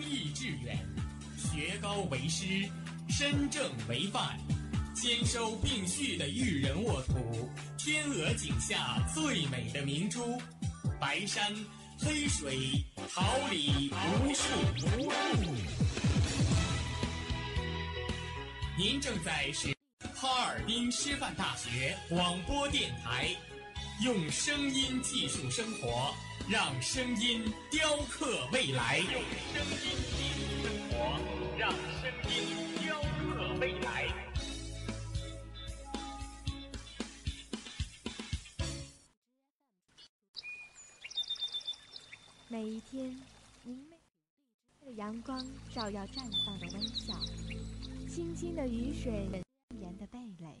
毅致远，学高为师，身正为范，兼收并蓄的育人沃土，天鹅颈下最美的明珠，白山黑水，桃李无数。您正在是哈尔滨师范大学广播电台，用声音技术生活，让声音雕刻未来。用声音技术生活，让声音雕刻未来。每一天，明媚的阳光照耀绽放的微笑，清清的雨水，严的蓓蕾。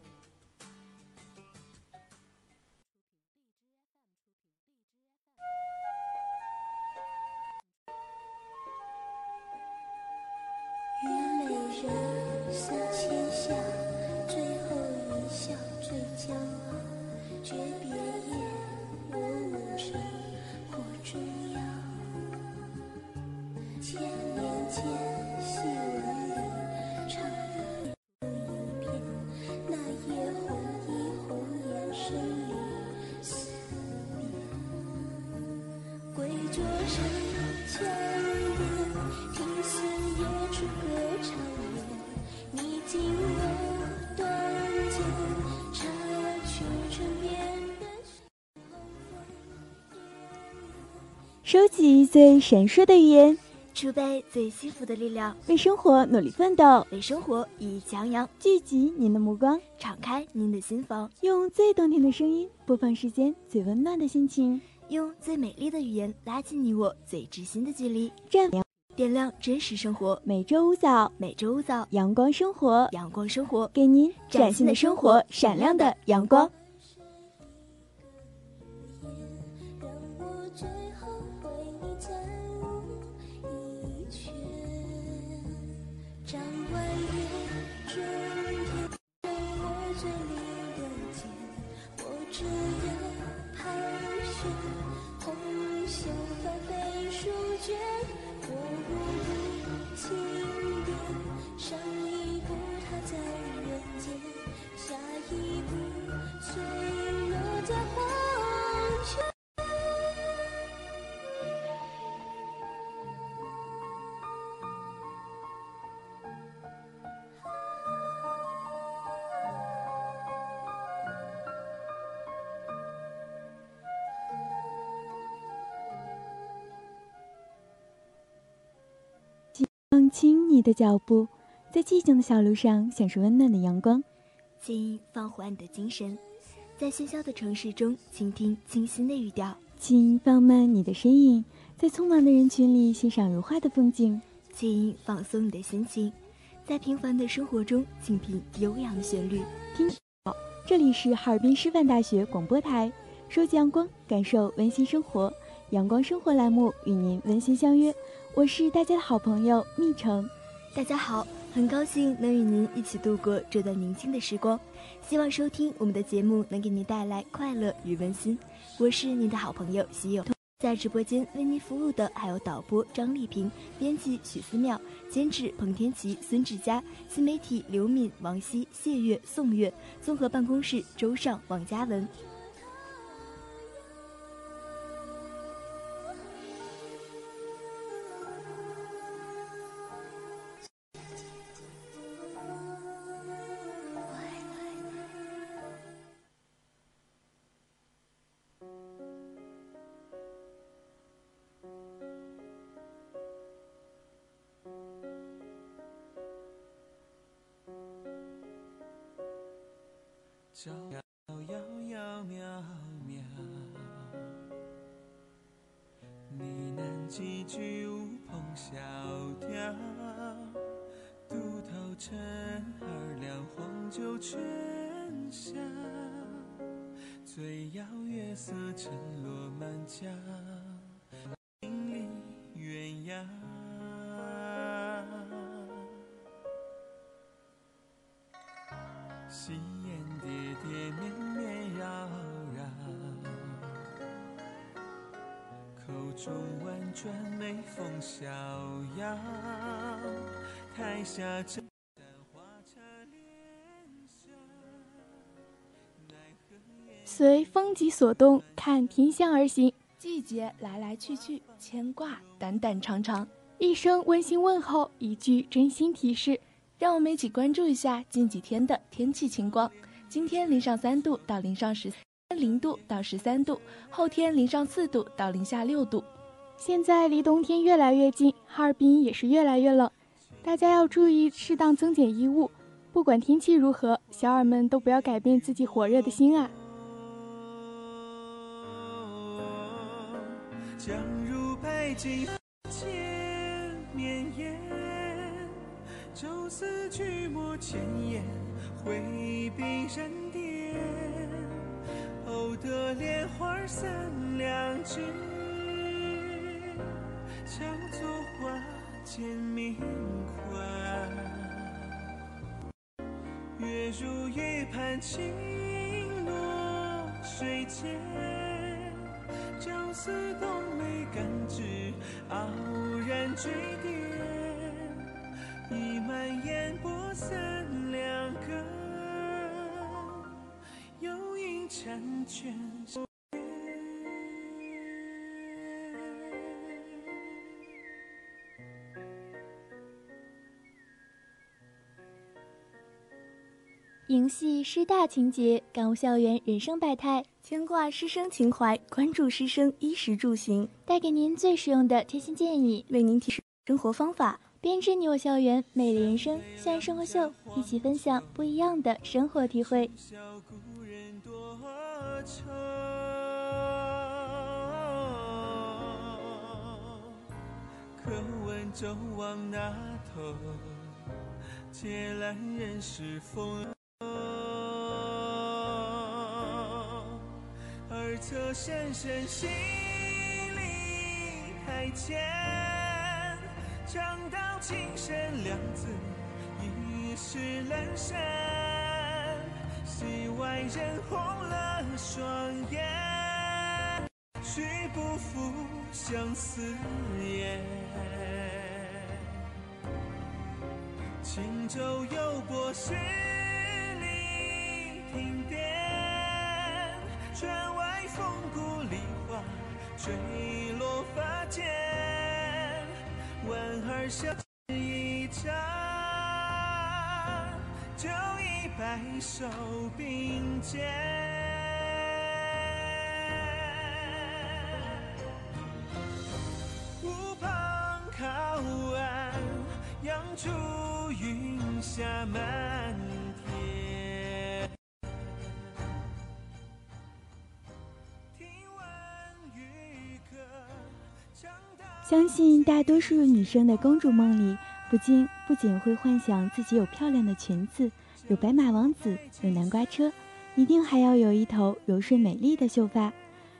最闪烁的语言，储备最幸福的力量，为生活努力奋斗，为生活熠熠强扬。聚集您的目光，敞开您的心房，用最动听的声音播放世间最温暖的心情，用最美丽的语言拉近你我最知心的距离。绽放点亮真实生活，每周五早，每周五早，阳光生活，阳光生活，给您崭崭新的生活，闪亮的阳光。放轻你的脚步，在寂静的小路上享受温暖。的阳光。请放缓你的精神，在喧嚣的城市中倾听清新的语调，请放慢你的身影，在匆忙的人群里欣赏如画的风景。请放松你的心情，在平凡的生活中倾听悠扬的旋律。听这里是哈尔滨师范大学广播台，收集阳光，感受温馨生活。阳光生活栏目与您温馨相约，我是大家的好朋友蜜橙。大家好，很高兴能与您一起度过这段宁静的时光。希望收听我们的节目能给您带来快乐与温馨。我是您的好朋友喜友，在直播间为您服务的还有导播张丽萍、编辑许思妙、监制彭天琪、孙志佳、新媒体刘敏、王希、谢月、宋月，综合办公室周尚、王嘉文。尘二两黄酒泉下，醉邀月色沉落满江，随风急所动，看天象而行。季节来来去去，牵挂淡淡长长。一声温馨问候，一句真心提示，让我们一起关注一下近几天的天气情况。今天零上三度到零上十零度到十三度，后天零上四度到零下六度。现在离冬天越来越近，哈尔滨也是越来越冷，大家要注意适当增减衣物。不管天气如何，小耳们都不要改变自己火热的心啊！如白金千绵延，愁思曲墨千言，挥笔人点，偶得莲花三两枝，叫做花间明欢。月如玉盘轻落水间，朝思冬梅感知傲然坠跌，一蔓烟波三两个，又因婵娟。迎系师大情节，感悟校园人生百态，牵挂师生情怀，关注师生衣食住行，带给您最实用的贴心建议，为您提示生活方法，编织你我校园美丽人生。校园生活秀，一起分享不一样的生活体会。笑故人多愁，可问周往那头？借来人世风流。二侧深深心里台前，唱到情深两字，已是阑珊。戏外人红了双眼，须不负相思烟。轻舟又泊十里亭巅，船外风骨梨花坠落发间，莞尔相视一场，就已白首并肩。乌篷靠岸，扬出云霞满相信大多数女生的公主梦里，不禁不仅会幻想自己有漂亮的裙子，有白马王子，有南瓜车，一定还要有一头柔顺美丽的秀发。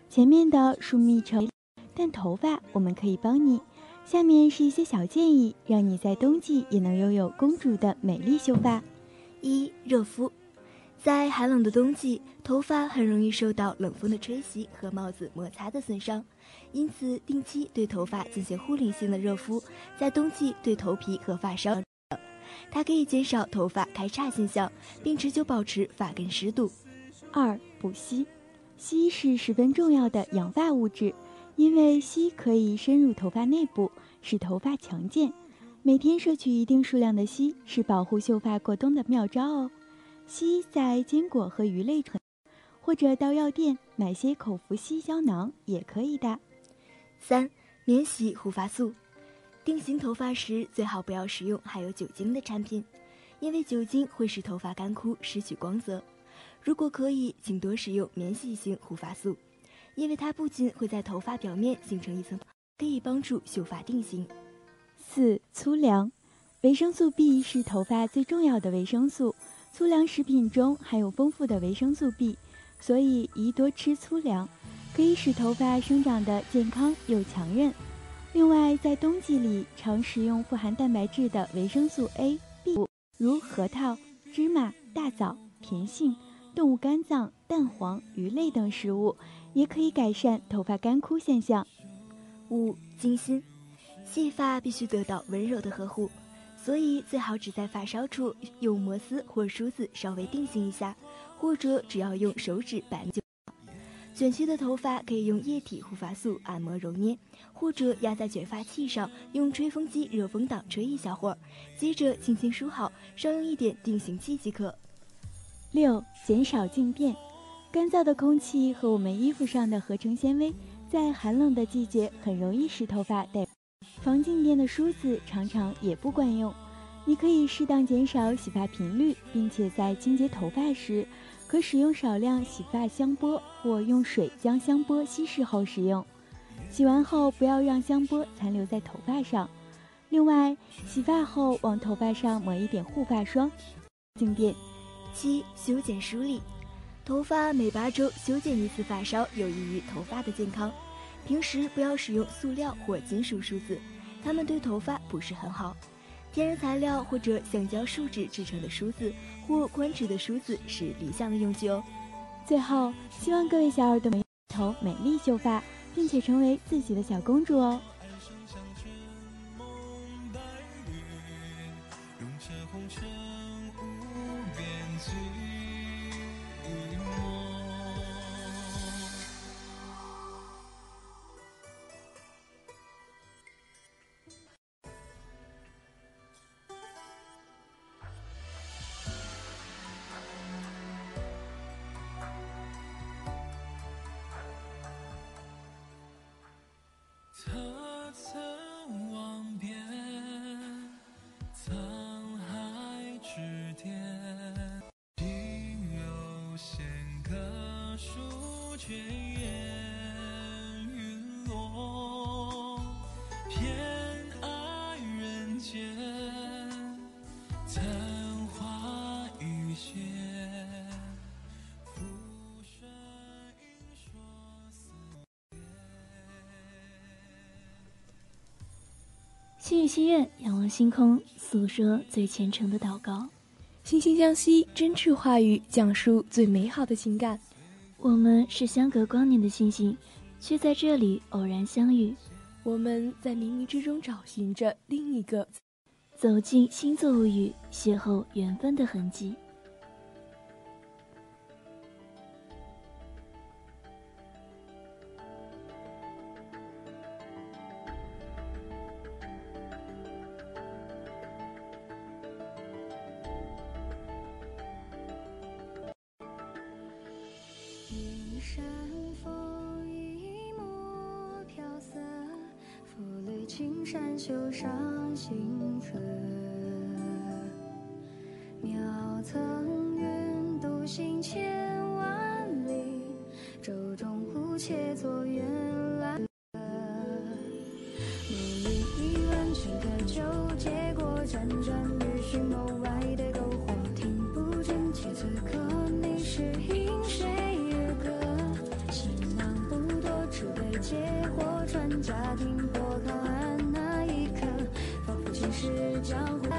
前面的树密成，但头发我们可以帮你。下面是一些小建议，让你在冬季也能拥有公主的美丽秀发。一、热敷。在寒冷的冬季，头发很容易受到冷风的吹袭和帽子摩擦的损伤，因此定期对头发进行护理性的热敷，在冬季对头皮和发梢，它可以减少头发开叉现象，并持久保持发根湿度。二、补硒。硒是十分重要的养发物质，因为硒可以深入头发内部，使头发强健。每天摄取一定数量的硒是保护秀发过冬的妙招哦。硒在坚果和鱼类存，或者到药店买些口服硒胶囊也可以的。三、免洗护发素。定型头发时最好不要使用含有酒精的产品，因为酒精会使头发干枯、失去光泽。如果可以，请多使用免洗型护发素，因为它不仅会在头发表面形成一层，可以帮助秀发定型。四、粗粮，维生素 B 是头发最重要的维生素，粗粮食品中含有丰富的维生素 B，所以宜多吃粗粮，可以使头发生长得健康又强韧。另外，在冬季里常食用富含蛋白质的维生素 A、B，如核桃、芝麻、大枣、甜杏、动物肝脏、蛋黄、鱼类等食物，也可以改善头发干枯现象。五、精心，细发必须得到温柔的呵护，所以最好只在发梢处用摩丝或梳子稍微定型一下，或者只要用手指摆就。卷曲的头发可以用液体护发素按摩揉捏，或者压在卷发器上，用吹风机热风档吹一小会儿，接着轻轻梳好，稍用一点定型剂即可。六、减少静电，干燥的空气和我们衣服上的合成纤维，在寒冷的季节很容易使头发带防静电的梳子常常也不管用。你可以适当减少洗发频率，并且在清洁头发时。可使用少量洗发香波，或用水将香波稀释后使用。洗完后不要让香波残留在头发上。另外，洗发后往头发上抹一点护发霜。静电。七、修剪梳理。头发每八周修剪一次发梢，有益于头发的健康。平时不要使用塑料或金属梳子，它们对头发不是很好。天然材料或者橡胶树脂制成的梳子或宽直的梳子是理想的用具哦。最后，希望各位小耳朵们头美丽秀发，并且成为自己的小公主哦。心语心愿，仰望星空，诉说最虔诚的祷告。惺惺相惜，真挚话语，讲述最美好的情感。我们是相隔光年的星星，却在这里偶然相遇。我们在冥冥之中找寻着另一个，走进星座物语，邂逅缘分的痕迹。家庭破靠岸那一刻仿佛前世江湖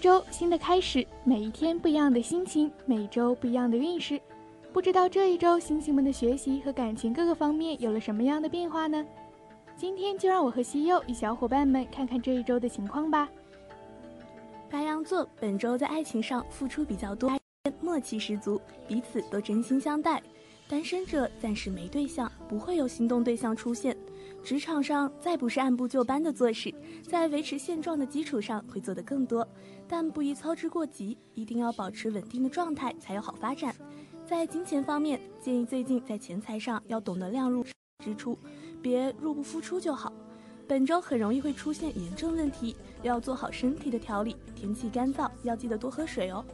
周，新的开始，每一天不一样的心情，每周不一样的运势。不知道这一周星星们的学习和感情各个方面有了什么样的变化呢？今天就让我和西柚与小伙伴们看看这一周的情况吧。白羊座本周在爱情上付出比较多，默契十足，彼此都真心相待。单身者暂时没对象，不会有心动对象出现。职场上再不是按部就班的做事，在维持现状的基础上会做得更多，但不宜操之过急，一定要保持稳定的状态才有好发展。在金钱方面，建议最近在钱财上要懂得量入支出，别入不敷出就好。本周很容易会出现炎症问题，要做好身体的调理。天气干燥，要记得多喝水哦。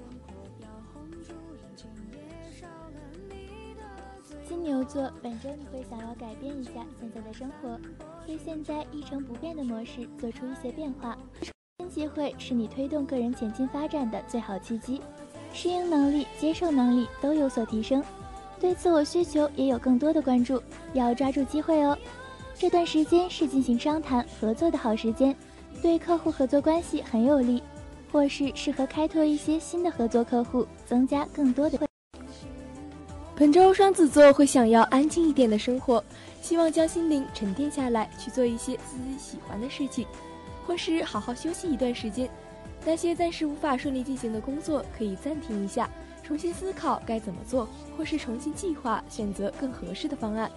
金牛座，本周你会想要改变一下现在的生活，对现在一成不变的模式做出一些变化。新机会是你推动个人前进发展的最好契机，适应能力、接受能力都有所提升，对自我需求也有更多的关注，要抓住机会哦。这段时间是进行商谈合作的好时间，对客户合作关系很有利，或是适合开拓一些新的合作客户，增加更多的。本周双子座会想要安静一点的生活，希望将心灵沉淀下来，去做一些自己喜欢的事情，或是好好休息一段时间。那些暂时无法顺利进行的工作可以暂停一下，重新思考该怎么做，或是重新计划，选择更合适的方案。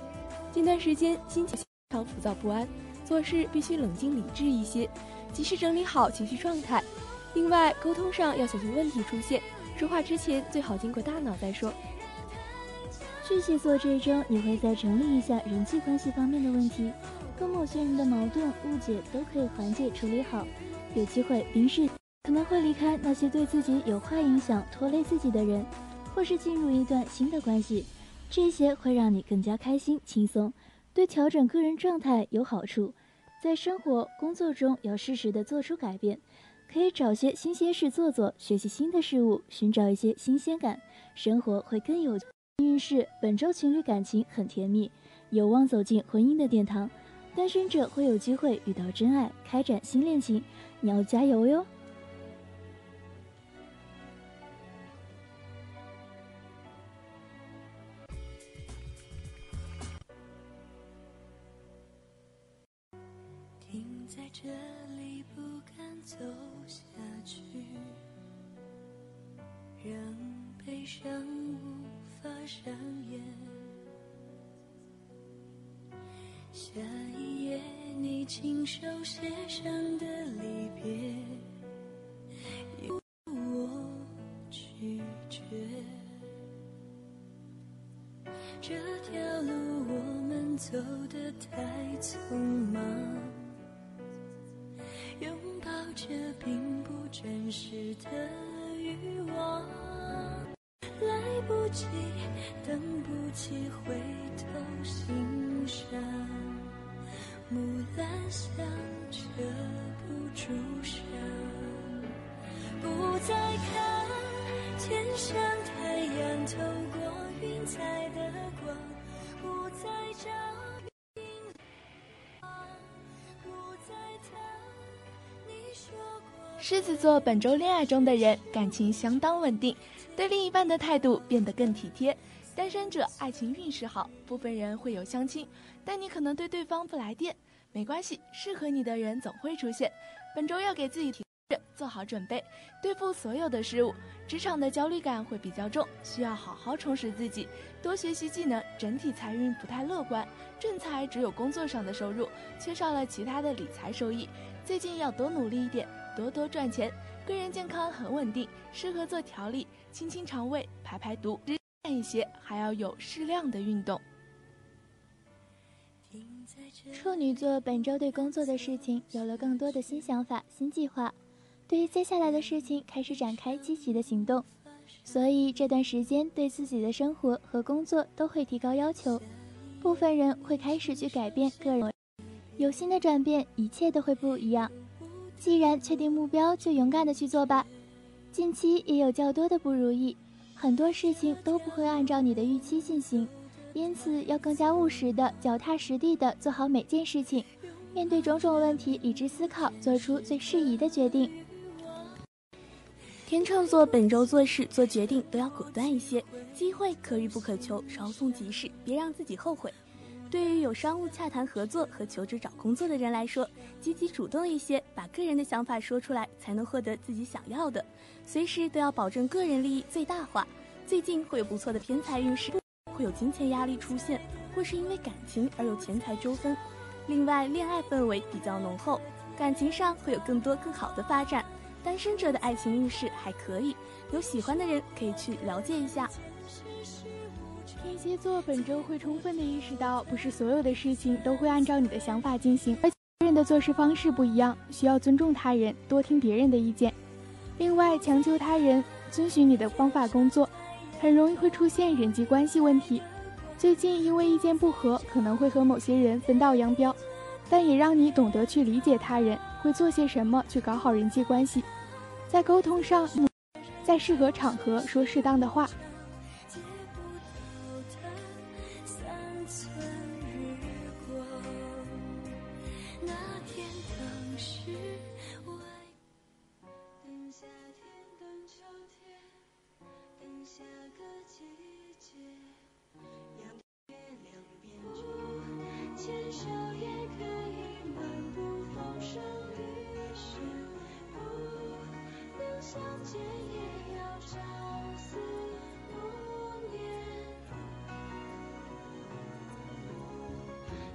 近段时间心情非常浮躁不安，做事必须冷静理智一些，及时整理好情绪状态。另外，沟通上要小心问题出现，说话之前最好经过大脑再说。巨蟹座这周你会再整理一下人际关系方面的问题，跟某些人的矛盾误解都可以缓解处理好。有机会冰释，可能会离开那些对自己有坏影响、拖累自己的人，或是进入一段新的关系，这些会让你更加开心轻松，对调整个人状态有好处。在生活工作中要适时的做出改变，可以找些新鲜事做做，学习新的事物，寻找一些新鲜感，生活会更有。运势本周情侣感情很甜蜜，有望走进婚姻的殿堂。单身者会有机会遇到真爱，开展新恋情，你要加油哟！停在这里，不敢走下去，让悲伤。发上演。下一页你亲手写上的离别，由我拒绝。这条路我们走得太匆忙，拥抱着并不真实的欲望。来不及，等不及回头欣赏，木兰香遮不住伤。不再看天上太阳透过云彩的光，不再找明亮，不再谈你说过。狮子座本周恋爱中的人感情相当稳定。对另一半的态度变得更体贴，单身者爱情运势好，部分人会有相亲，但你可能对对方不来电，没关系，适合你的人总会出现。本周要给自己提做好准备，对付所有的事物。职场的焦虑感会比较重，需要好好充实自己，多学习技能。整体财运不太乐观，正财只有工作上的收入，缺少了其他的理财收益。最近要多努力一点，多多赚钱。个人健康很稳定，适合做调理。清清肠胃，排排毒，慢一些，还要有适量的运动。处女座本周对工作的事情有了更多的新想法、新计划，对于接下来的事情开始展开积极的行动，所以这段时间对自己的生活和工作都会提高要求。部分人会开始去改变个人，有新的转变，一切都会不一样。既然确定目标，就勇敢的去做吧。近期也有较多的不如意，很多事情都不会按照你的预期进行，因此要更加务实的、脚踏实地的做好每件事情，面对种种问题理智思考，做出最适宜的决定。天秤座本周做事做决定都要果断一些，机会可遇不可求，稍纵即逝，别让自己后悔。对于有商务洽谈合作和求职找工作的人来说，积极主动一些，把个人的想法说出来，才能获得自己想要的。随时都要保证个人利益最大化。最近会有不错的偏财运势，会有金钱压力出现，或是因为感情而有钱财纠纷。另外，恋爱氛围比较浓厚，感情上会有更多更好的发展。单身者的爱情运势还可以，有喜欢的人可以去了解一下。天蝎座本周会充分的意识到，不是所有的事情都会按照你的想法进行，而且人的做事方式不一样，需要尊重他人，多听别人的意见。另外，强求他人遵循你的方法工作，很容易会出现人际关系问题。最近因为意见不合，可能会和某些人分道扬镳，但也让你懂得去理解他人，会做些什么去搞好人际关系。在沟通上，在适合场合说适当的话。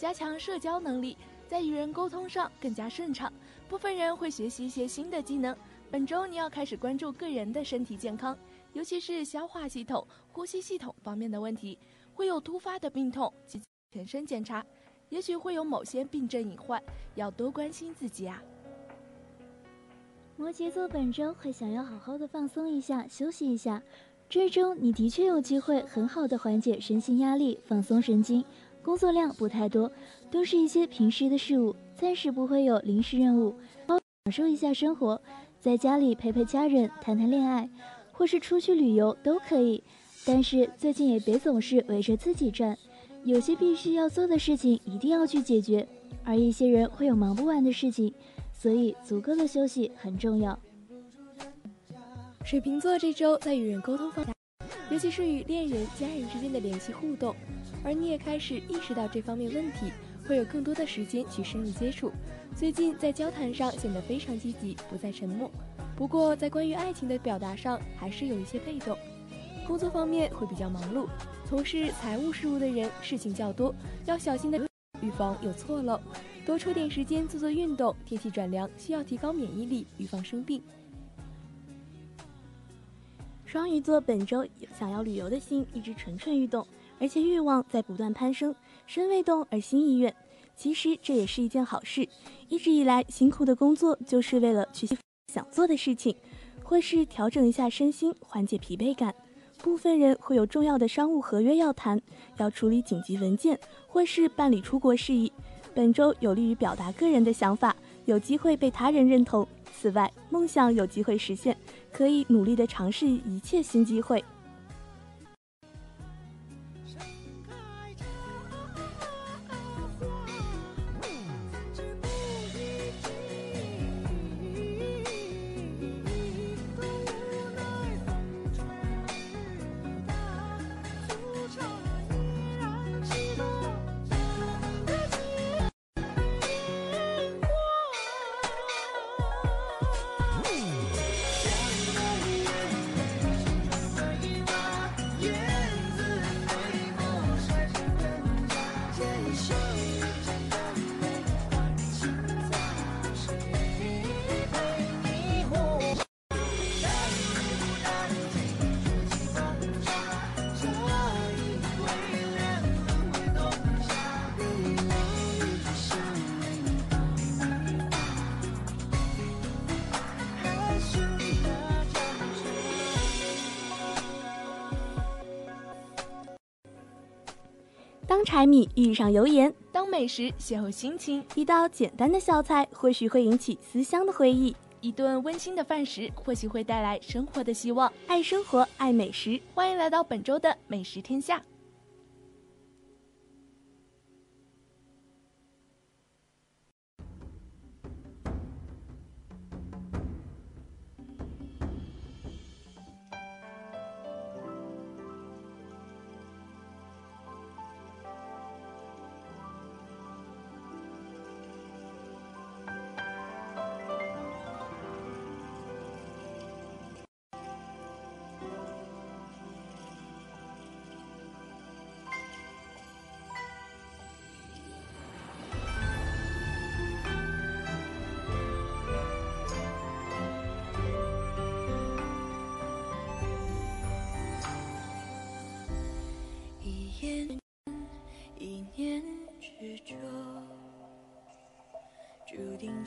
加强社交能力，在与人沟通上更加顺畅。部分人会学习一些新的技能。本周你要开始关注个人的身体健康，尤其是消化系统、呼吸系统方面的问题，会有突发的病痛及全身检查，也许会有某些病症隐患，要多关心自己啊。摩羯座本周会想要好好的放松一下，休息一下。这周你的确有机会很好的缓解身心压力，放松神经。工作量不太多，都是一些平时的事物，暂时不会有临时任务。享受一下生活，在家里陪陪家人，谈谈恋爱，或是出去旅游都可以。但是最近也别总是围着自己转，有些必须要做的事情一定要去解决，而一些人会有忙不完的事情。所以，足够的休息很重要。水瓶座这周在与人沟通方面，尤其是与恋人、家人之间的联系互动，而你也开始意识到这方面问题，会有更多的时间去深入接触。最近在交谈上显得非常积极，不再沉默。不过，在关于爱情的表达上，还是有一些被动。工作方面会比较忙碌，从事财务事务的人事情较多，要小心的预防有错漏。多抽点时间做做运动，天气转凉，需要提高免疫力，预防生病。双鱼座本周想要旅游的心一直蠢蠢欲动，而且欲望在不断攀升，身未动而心已远。其实这也是一件好事。一直以来辛苦的工作，就是为了去想做的事情，或是调整一下身心，缓解疲惫感。部分人会有重要的商务合约要谈，要处理紧急文件，或是办理出国事宜。本周有利于表达个人的想法，有机会被他人认同。此外，梦想有机会实现，可以努力的尝试一切新机会。柴米遇上油盐，当美食邂逅心情，一道简单的小菜或许会引起思乡的回忆，一顿温馨的饭食或许会带来生活的希望。爱生活，爱美食，欢迎来到本周的美食天下。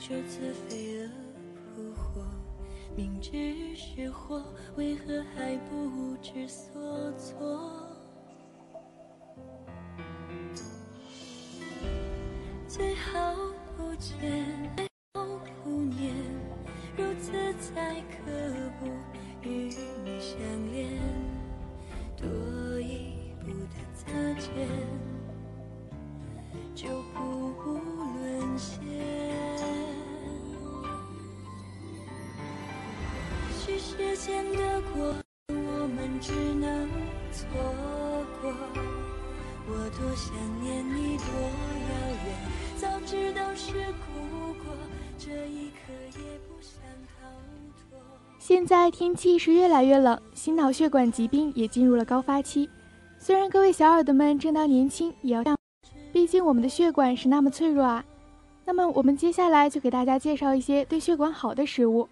就此飞蛾扑火。明知是火，为何还不知所措？最好不见，现在天气是越来越冷，心脑血管疾病也进入了高发期。虽然各位小耳朵们正当年轻，也要，毕竟我们的血管是那么脆弱啊。那么我们接下来就给大家介绍一些对血管好的食物。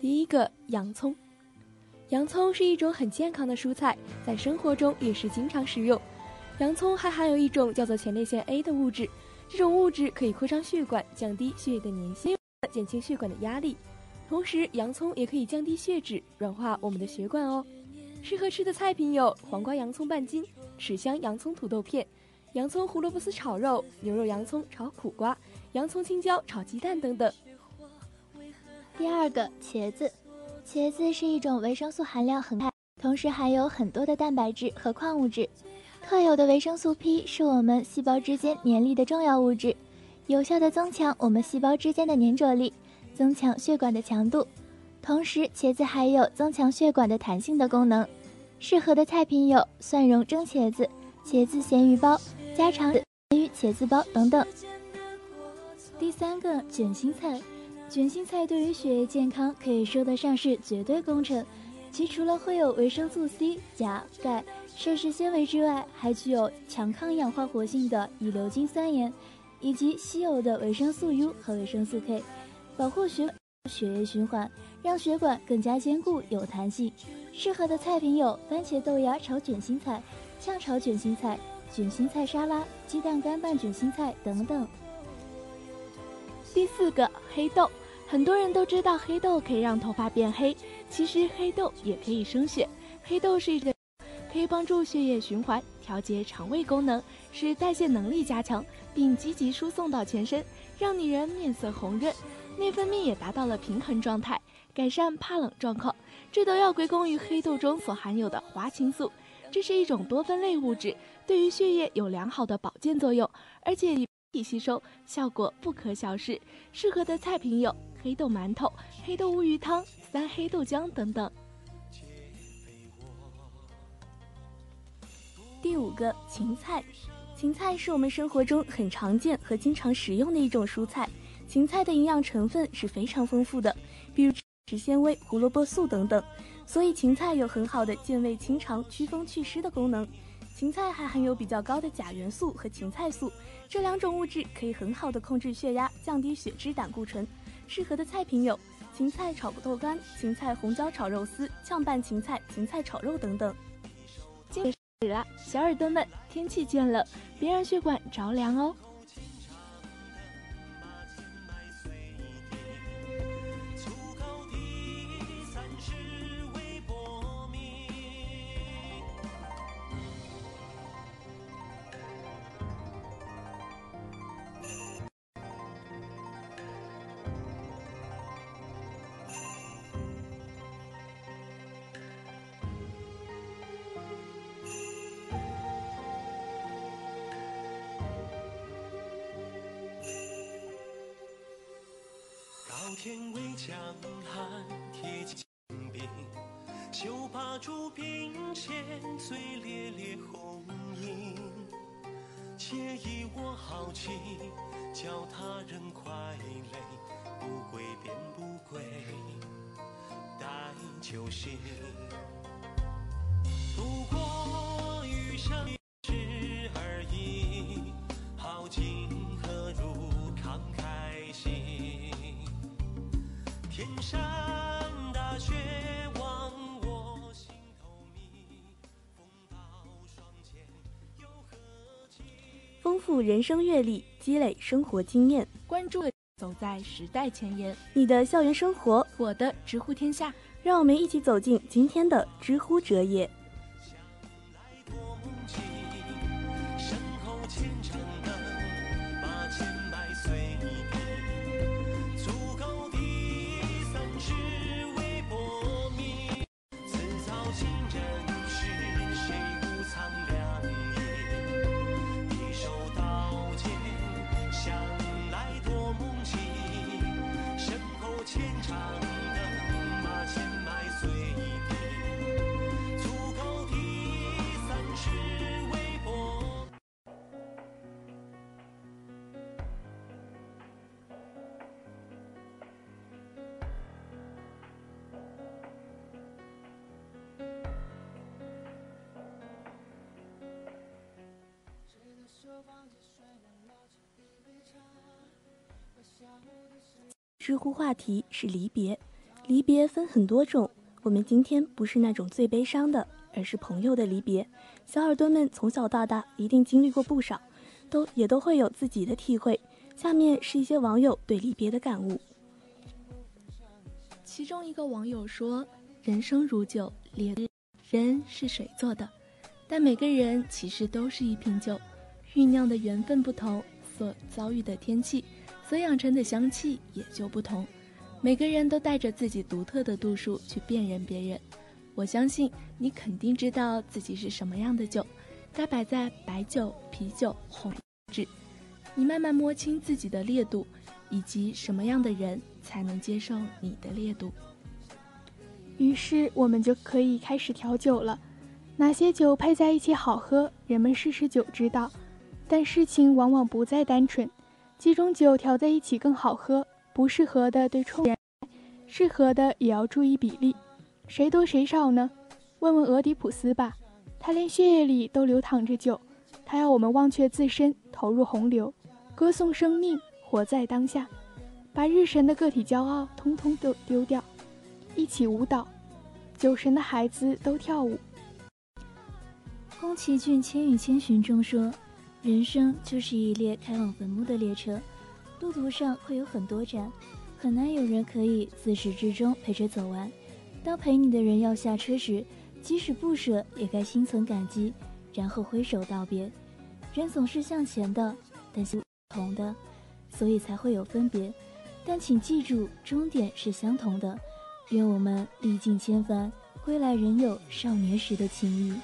第一个洋葱，洋葱是一种很健康的蔬菜，在生活中也是经常食用。洋葱还含有一种叫做前列腺 A 的物质，这种物质可以扩张血管，降低血液的粘性，减轻血管的压力。同时，洋葱也可以降低血脂，软化我们的血管哦。适合吃的菜品有黄瓜洋葱半斤、豉香洋葱土豆片、洋葱胡萝卜丝炒肉、牛肉洋葱炒苦瓜、洋葱青椒炒鸡蛋等等。第二个茄子，茄子是一种维生素含量很高，同时含有很多的蛋白质和矿物质。特有的维生素 P 是我们细胞之间粘力的重要物质，有效的增强我们细胞之间的粘着力，增强血管的强度。同时，茄子还有增强血管的弹性的功能。适合的菜品有蒜蓉蒸茄子、茄子咸鱼包、家常咸鱼茄子包等等。第三个卷心菜。卷心菜对于血液健康可以说得上是绝对功臣，其除了会有维生素 C、钾、钙、膳食纤维之外，还具有强抗氧化活性的乙硫金酸盐，以及稀有的维生素 U 和维生素 K，保护血血液循环，让血管更加坚固有弹性。适合的菜品有番茄豆芽炒卷心菜、炝炒卷心菜、卷心菜沙拉、鸡蛋干拌卷心菜等等。第四个黑豆。很多人都知道黑豆可以让头发变黑，其实黑豆也可以生血。黑豆是一个可以帮助血液循环、调节肠胃功能，使代谢能力加强，并积极输送到全身，让女人面色红润，内分泌也达到了平衡状态，改善怕冷状况。这都要归功于黑豆中所含有的花青素，这是一种多酚类物质，对于血液有良好的保健作用，而且体吸收效果不可小视。适合的菜品有。黑豆馒头、黑豆乌鱼汤、三黑豆浆等等。第五个芹菜，芹菜是我们生活中很常见和经常食用的一种蔬菜。芹菜的营养成分是非常丰富的，比如食纤维、胡萝卜素等等，所以芹菜有很好的健胃清肠、祛风祛湿的功能。芹菜还含有比较高的钾元素和芹菜素，这两种物质可以很好的控制血压、降低血脂胆固醇。适合的菜品有芹菜炒豆干、芹菜红椒炒肉丝、炝拌芹菜、芹菜炒肉等等。开始了，小耳朵们，天气渐冷，别让血管着凉哦。富人生阅历，积累生活经验。关注走在时代前沿。你的校园生活，我的知乎天下，让我们一起走进今天的知乎折页。知乎话题是离别，离别分很多种。我们今天不是那种最悲伤的，而是朋友的离别。小耳朵们从小到大一定经历过不少，都也都会有自己的体会。下面是一些网友对离别的感悟。其中一个网友说：“人生如酒，烈人是水做的，但每个人其实都是一瓶酒，酝酿的缘分不同，所遭遇的天气。”所养成的香气也就不同，每个人都带着自己独特的度数去辨认别人。我相信你肯定知道自己是什么样的酒，该摆在白酒、啤酒、红酒。你慢慢摸清自己的烈度，以及什么样的人才能接受你的烈度。于是我们就可以开始调酒了。哪些酒配在一起好喝，人们试试酒知道。但事情往往不再单纯。几种酒调在一起更好喝，不适合的对冲，适合的也要注意比例。谁多谁少呢？问问俄狄浦斯吧，他连血液里都流淌着酒，他要我们忘却自身，投入洪流，歌颂生命，活在当下，把日神的个体骄傲通通都丢掉，一起舞蹈。酒神的孩子都跳舞。宫崎骏《千与千寻》中说。人生就是一列开往坟墓的列车，路途上会有很多站，很难有人可以自始至终陪着走完。当陪你的人要下车时，即使不舍，也该心存感激，然后挥手道别。人总是向前的，但是不同的，所以才会有分别。但请记住，终点是相同的。愿我们历尽千帆，归来仍有少年时的情谊。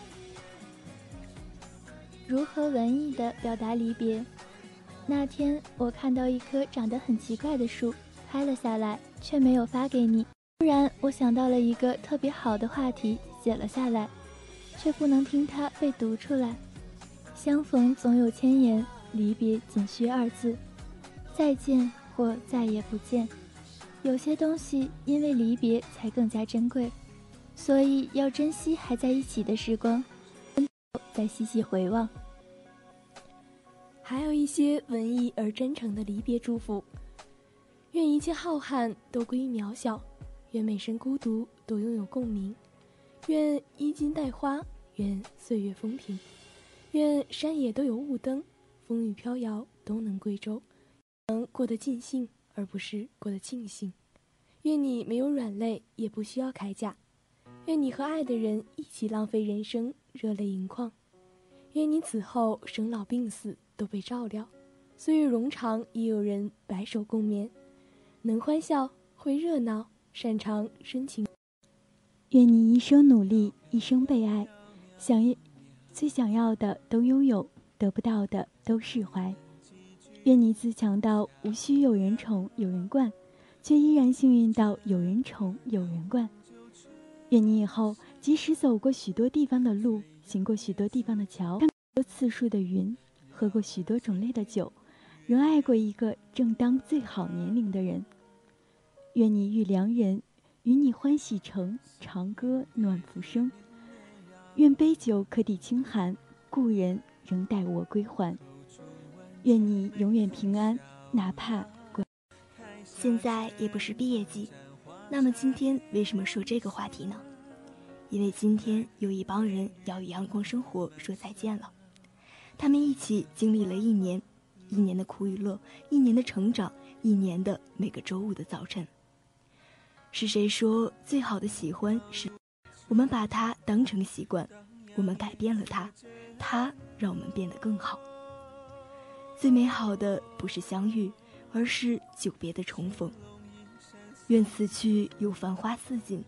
如何文艺的表达离别？那天我看到一棵长得很奇怪的树，拍了下来，却没有发给你。突然，我想到了一个特别好的话题，写了下来，却不能听它被读出来。相逢总有千言，离别仅需二字：再见或再也不见。有些东西因为离别才更加珍贵，所以要珍惜还在一起的时光。再细细回望，还有一些文艺而真诚的离别祝福。愿一切浩瀚都归于渺小，愿每声孤独都拥有共鸣，愿衣襟带花，愿岁月风平，愿山野都有雾灯，风雨飘摇都能归舟，能过得尽兴而不是过得庆幸。愿你没有软肋，也不需要铠甲。愿你和爱的人一起浪费人生，热泪盈眶。愿你此后生老病死都被照料，岁月冗长也有人白首共眠，能欢笑会热闹，擅长深情。愿你一生努力，一生被爱，想要最想要的都拥有，得不到的都释怀。愿你自强到无需有人宠有人惯，却依然幸运到有人宠有人惯。愿你以后即使走过许多地方的路。行过许多地方的桥，看过次数的云，喝过许多种类的酒，仍爱过一个正当最好年龄的人。愿你遇良人，与你欢喜成，长歌暖浮生。愿杯酒可抵清寒，故人仍待我归还。愿你永远平安，哪怕现在也不是毕业季，那么今天为什么说这个话题呢？因为今天有一帮人要与阳光生活说再见了，他们一起经历了一年，一年的苦与乐，一年的成长，一年的每个周五的早晨。是谁说最好的喜欢是我们把它当成习惯，我们改变了它，它让我们变得更好。最美好的不是相遇，而是久别的重逢。愿此去有繁花似锦，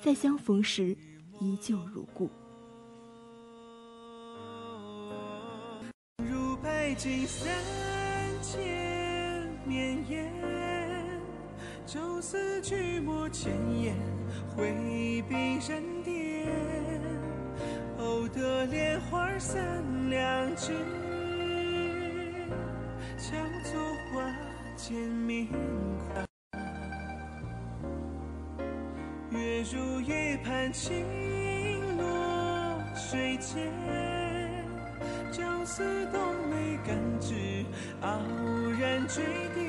再相逢时依旧如故。如白金三千绵延，朝思暮抹千言，挥笔人间，偶得莲花三两枝。叫做花间明如玉盘轻落水间，朝思冬梅感知傲然坠点，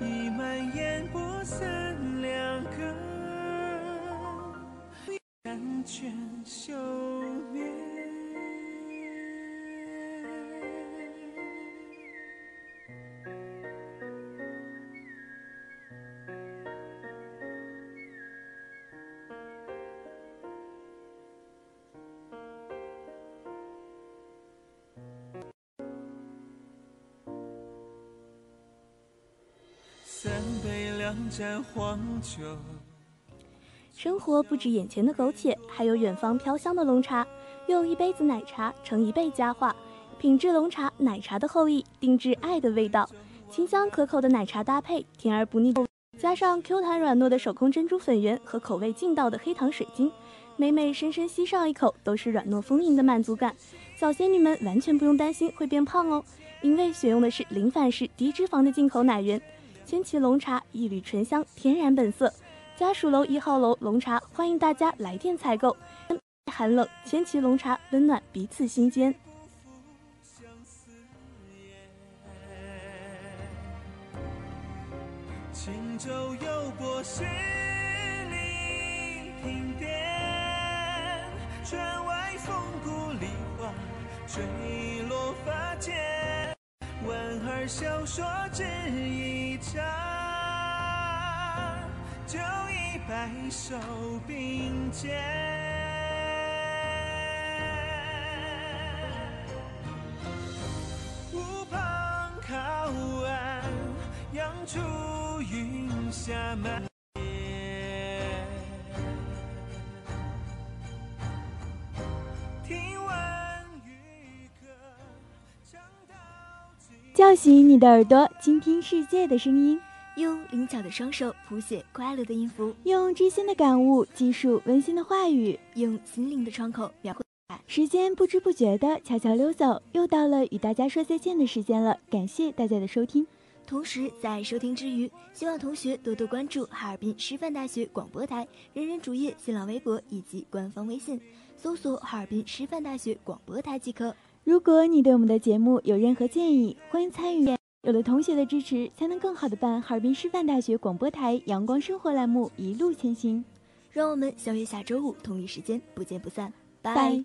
一满烟波三两根，感倦休三杯两盏黄酒。生活不止眼前的苟且，还有远方飘香的龙茶。用一杯子奶茶盛一辈佳话，品质龙茶，奶茶的后裔，定制爱的味道。清香可口的奶茶搭配，甜而不腻，加上 Q 弹软糯的手工珍珠粉圆和口味劲道的黑糖水晶，每每深深吸上一口，都是软糯丰盈的满足感。小仙女们完全不用担心会变胖哦，因为选用的是零反式、低脂肪的进口奶源。千禧龙茶一缕醇香，天然本色。家属楼一号楼龙茶，欢迎大家来电采购。寒冷，千禧龙茶温暖彼此心间。轻舟游过十里亭巅，窗外风故梨花坠落发间，莞尔笑说只一场，就已白首并肩。旁靠岸，扬出云霞满叫醒你的耳朵，倾听世界的声音，用灵巧的双手谱写快乐的音符，用知心的感悟记述温馨的话语，用心灵的窗口描绘。时间不知不觉的悄悄溜走，又到了与大家说再见的时间了。感谢大家的收听。同时，在收听之余，希望同学多多关注哈尔滨师范大学广播台人人主页、新浪微博以及官方微信，搜索“哈尔滨师范大学广播台”即可。如果你对我们的节目有任何建议，欢迎参与。有了同学的支持，才能更好的办哈尔滨师范大学广播台阳光生活栏目一路前行。让我们相约下周五同一时间不见不散，拜。